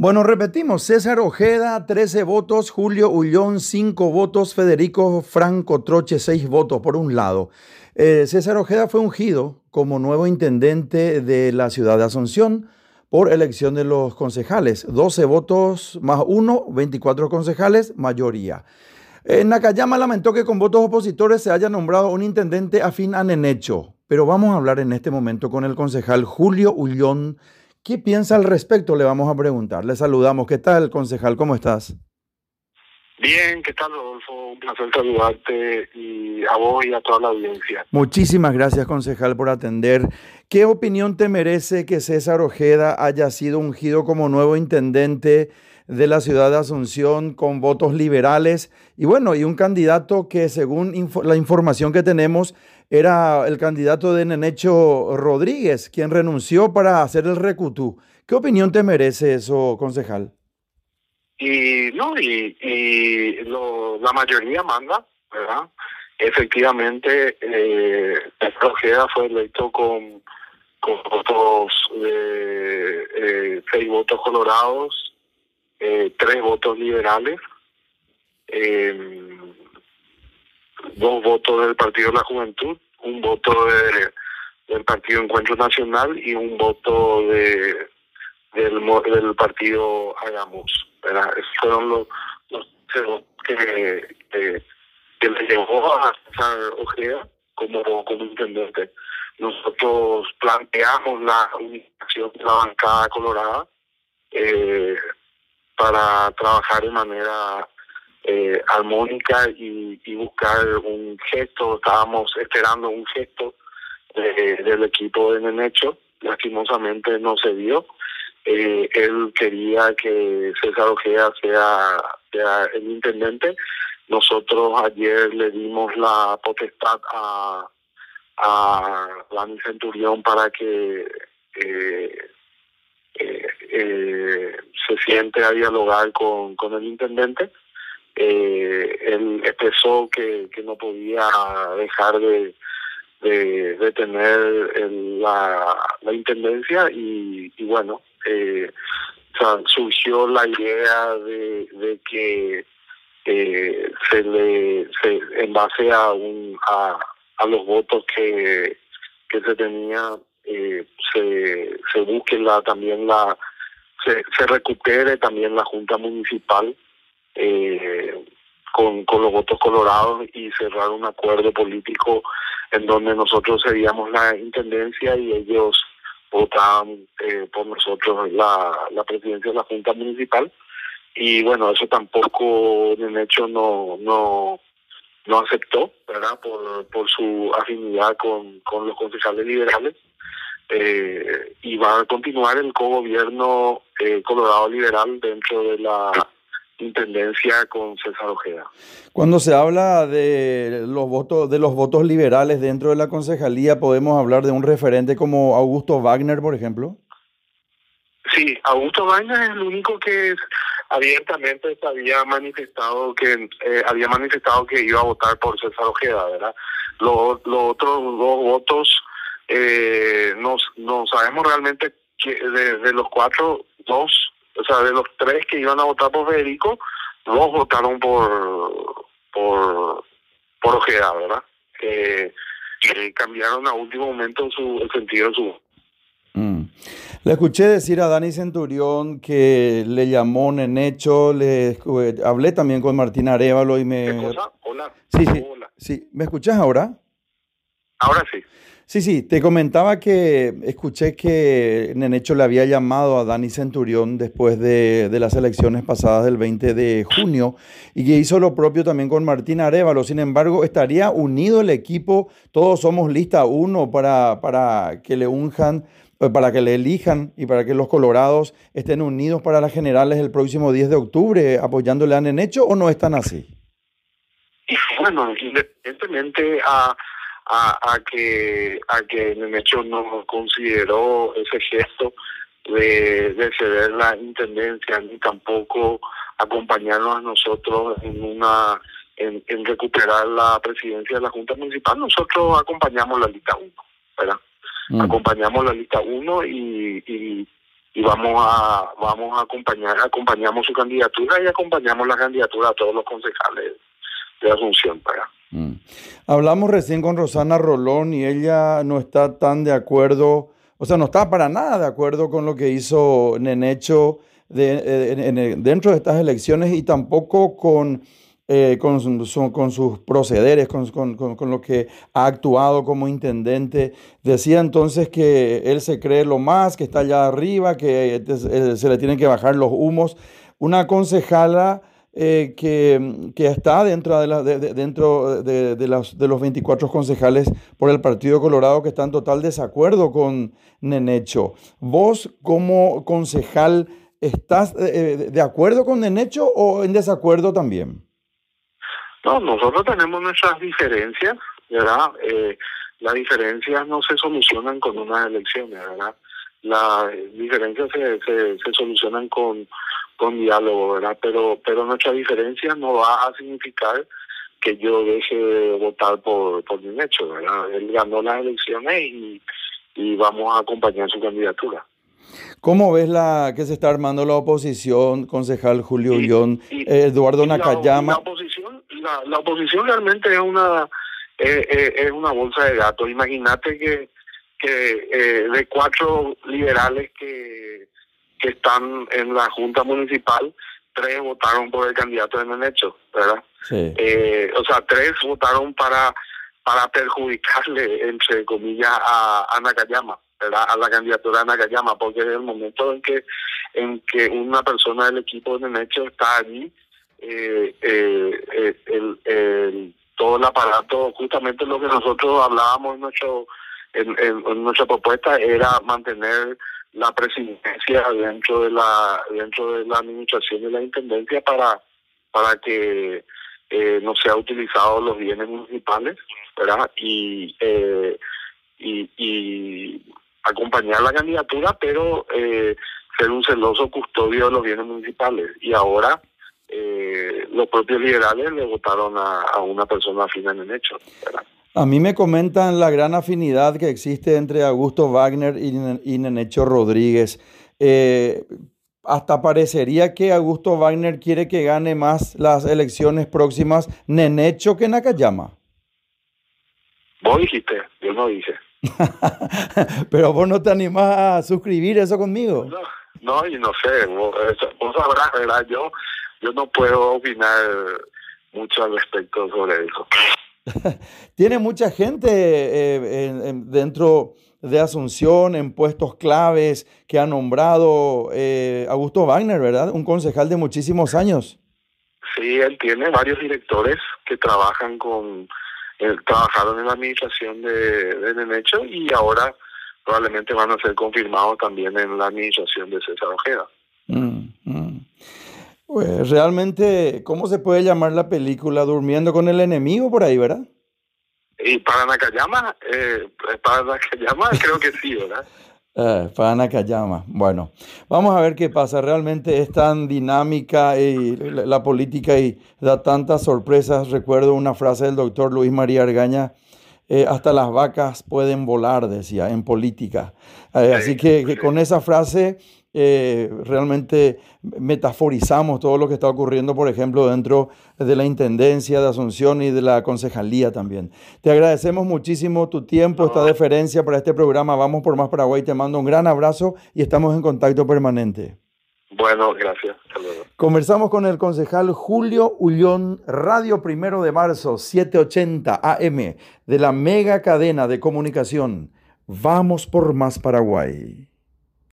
Bueno, repetimos, César Ojeda, 13 votos, Julio Ullón, 5 votos, Federico Franco Troche, 6 votos, por un lado. Eh, César Ojeda fue ungido como nuevo intendente de la ciudad de Asunción por elección de los concejales. 12 votos más 1, 24 concejales, mayoría. En Nakayama lamentó que con votos opositores se haya nombrado un intendente afín a Nenecho, pero vamos a hablar en este momento con el concejal Julio Ullón. ¿Qué piensa al respecto? Le vamos a preguntar. Le saludamos. ¿Qué tal, concejal? ¿Cómo estás? Bien, ¿qué tal, Rodolfo? Un placer saludarte y a vos y a toda la audiencia. Muchísimas gracias, concejal, por atender. ¿Qué opinión te merece que César Ojeda haya sido ungido como nuevo intendente de la ciudad de Asunción con votos liberales? Y bueno, y un candidato que según la información que tenemos era el candidato de Nenecho Rodríguez, quien renunció para hacer el recutú. ¿Qué opinión te merece eso, concejal? Y no, y, lo, la mayoría manda, ¿verdad? Efectivamente, eh, Ojeda fue electo con, con votos de eh, seis votos colorados, eh, tres votos liberales, eh, dos votos del Partido de la Juventud, un voto de, del Partido Encuentro Nacional y un voto de del, del Partido Hagamos. Esos fueron los, los que, que, que le llevó a César Ojeda como, como intendente. Nosotros planteamos la unificación de la bancada colorada eh, para trabajar de manera eh, armónica y, y, buscar un gesto. Estábamos esperando un gesto de, del equipo de Nenecho. Lastimosamente no se dio eh, él quería que César Ojeda sea, sea el intendente. Nosotros ayer le dimos la potestad a, a Dani Centurión para que eh, eh, eh, se siente a dialogar con, con el intendente. Eh, él expresó que, que no podía dejar de, de, tener la, intendencia y, bueno, eh, surgió la idea de, de que eh, se le se, en base a un a, a los votos que que se tenía eh, se se busque la también la se, recupere también la junta municipal eh, con, con los votos colorados y cerrar un acuerdo político en donde nosotros seríamos la intendencia y ellos votaban eh, por nosotros la, la presidencia de la Junta Municipal y bueno, eso tampoco en hecho no no no aceptó, ¿verdad? Por, por su afinidad con, con los concejales liberales eh, y va a continuar el cogobierno eh, Colorado Liberal dentro de la intendencia con César Ojeda. Cuando se habla de los votos de los votos liberales dentro de la concejalía, podemos hablar de un referente como Augusto Wagner, por ejemplo. Sí, Augusto Wagner es el único que abiertamente había manifestado que eh, había manifestado que iba a votar por César Ojeda, ¿verdad? Los, los otros dos votos eh, no, no sabemos realmente que de, de los cuatro, dos o sea, de los tres que iban a votar por Federico, dos votaron por por por Ojeda, ¿verdad? Eh, cambiaron a último momento su, el sentido de su mm. Le escuché decir a Dani Centurión que le llamó Nenecho, le hablé también con Martín Arevalo y me... ¿Qué cosa? Hola. Sí, sí, Hola. sí. ¿Me escuchas ahora? Ahora sí. Sí, sí, te comentaba que escuché que Nenecho le había llamado a Dani Centurión después de, de, las elecciones pasadas del 20 de junio y que hizo lo propio también con Martín Arevalo. Sin embargo, estaría unido el equipo, todos somos lista uno para, para que le unjan, eh, para que le elijan y para que los colorados estén unidos para las generales el próximo 10 de octubre apoyándole a Nenecho o no están así. Bueno, independientemente a a, a que a que Nenecho no consideró ese gesto de, de ceder la intendencia ni tampoco acompañarnos a nosotros en una en, en, recuperar la presidencia de la Junta Municipal, nosotros acompañamos la lista 1, ¿verdad? Mm. Acompañamos la lista 1 y, y, y vamos a vamos a acompañar acompañamos su candidatura y acompañamos la candidatura a todos los concejales de Asunción para mm. hablamos recién con Rosana Rolón y ella no está tan de acuerdo o sea no está para nada de acuerdo con lo que hizo Nenecho de, dentro de estas elecciones y tampoco con eh, con, con, sus procederes, con, con, lo que ha actuado como intendente. Decía entonces que él se cree lo más, que está allá arriba, que eh, se le tienen que bajar los humos. Una concejala eh, que, que, está dentro, de, la, dentro de, de, los, de los 24 concejales por el Partido Colorado que están en total desacuerdo con Nenecho. Vos como concejal, ¿estás de acuerdo con Nenecho o en desacuerdo también? No, nosotros tenemos nuestras diferencias, ¿verdad? Eh, las diferencias no se solucionan con unas elecciones, ¿verdad? Las diferencias se, se solucionan con, con diálogo, ¿verdad? Pero, pero nuestra diferencia no va a significar que yo deje de votar por, por mi hecho, ¿verdad? Él ganó las elecciones y, y vamos a acompañar su candidatura. ¿Cómo ves la que se está armando la oposición, concejal Julio Ullón, Eduardo Nakayama? La, oposición, la, oposición realmente es una es una bolsa de datos. Imagínate que que eh, de cuatro liberales que, que están en la junta municipal, tres votaron por el candidato de hecho, ¿verdad? Sí. Eh, o sea, tres votaron para para perjudicarle, entre comillas, a, a Nakayama a la candidatura de Nakayama, porque en el momento en que en que una persona del equipo de Necho está allí, eh, eh, eh, el, el, todo el aparato, justamente lo que nosotros hablábamos en, nuestro, en, nuestra propuesta era mantener la presidencia dentro de la dentro de la administración de la intendencia para para que no sea utilizado los bienes municipales, ¿verdad? Y y, y acompañar la candidatura, pero eh, ser un celoso custodio de los bienes municipales. Y ahora eh, los propios liberales le votaron a, una persona afín en el hecho. A mí me comentan la gran afinidad que existe entre Augusto Wagner y, Nenecho Rodríguez. Eh, hasta parecería que Augusto Wagner quiere que gane más las elecciones próximas Nenecho que Nakayama. Vos dijiste, yo no dije. Pero vos no te animás a suscribir eso conmigo. No, no y no sé, vos, sabrás, ¿verdad? Yo, yo no puedo opinar mucho al respecto sobre eso. Tiene mucha gente eh, dentro de Asunción en puestos claves que ha nombrado eh, Augusto Wagner, ¿verdad? Un concejal de muchísimos años. Sí, él tiene varios directores que trabajan con eh, trabajaron en la administración de, de Nenecho y ahora probablemente van a ser confirmados también en la administración de César Ojeda. Mm. Pues realmente, ¿cómo se puede llamar la película? Durmiendo con el enemigo por ahí, ¿verdad? Y para Nakayama, eh, para Nakayama creo que sí, ¿verdad? Eh, para Nakayama. Bueno, vamos a ver qué pasa. Realmente es tan dinámica y la, política y da tantas sorpresas. Recuerdo una frase del doctor Luis María Argaña. Eh, hasta las vacas pueden volar, decía, en política. Eh, así que, con esa frase eh, realmente metaforizamos todo lo que está ocurriendo, por ejemplo, dentro de la Intendencia de Asunción y de la Concejalía también. Te agradecemos muchísimo tu tiempo, esta deferencia para este programa. Vamos por más Paraguay. Te mando un gran abrazo y estamos en contacto permanente. Bueno, gracias. Conversamos con el concejal Julio Ullón, Radio Primero de Marzo, 780 AM, de la mega cadena de comunicación. Vamos por más Paraguay.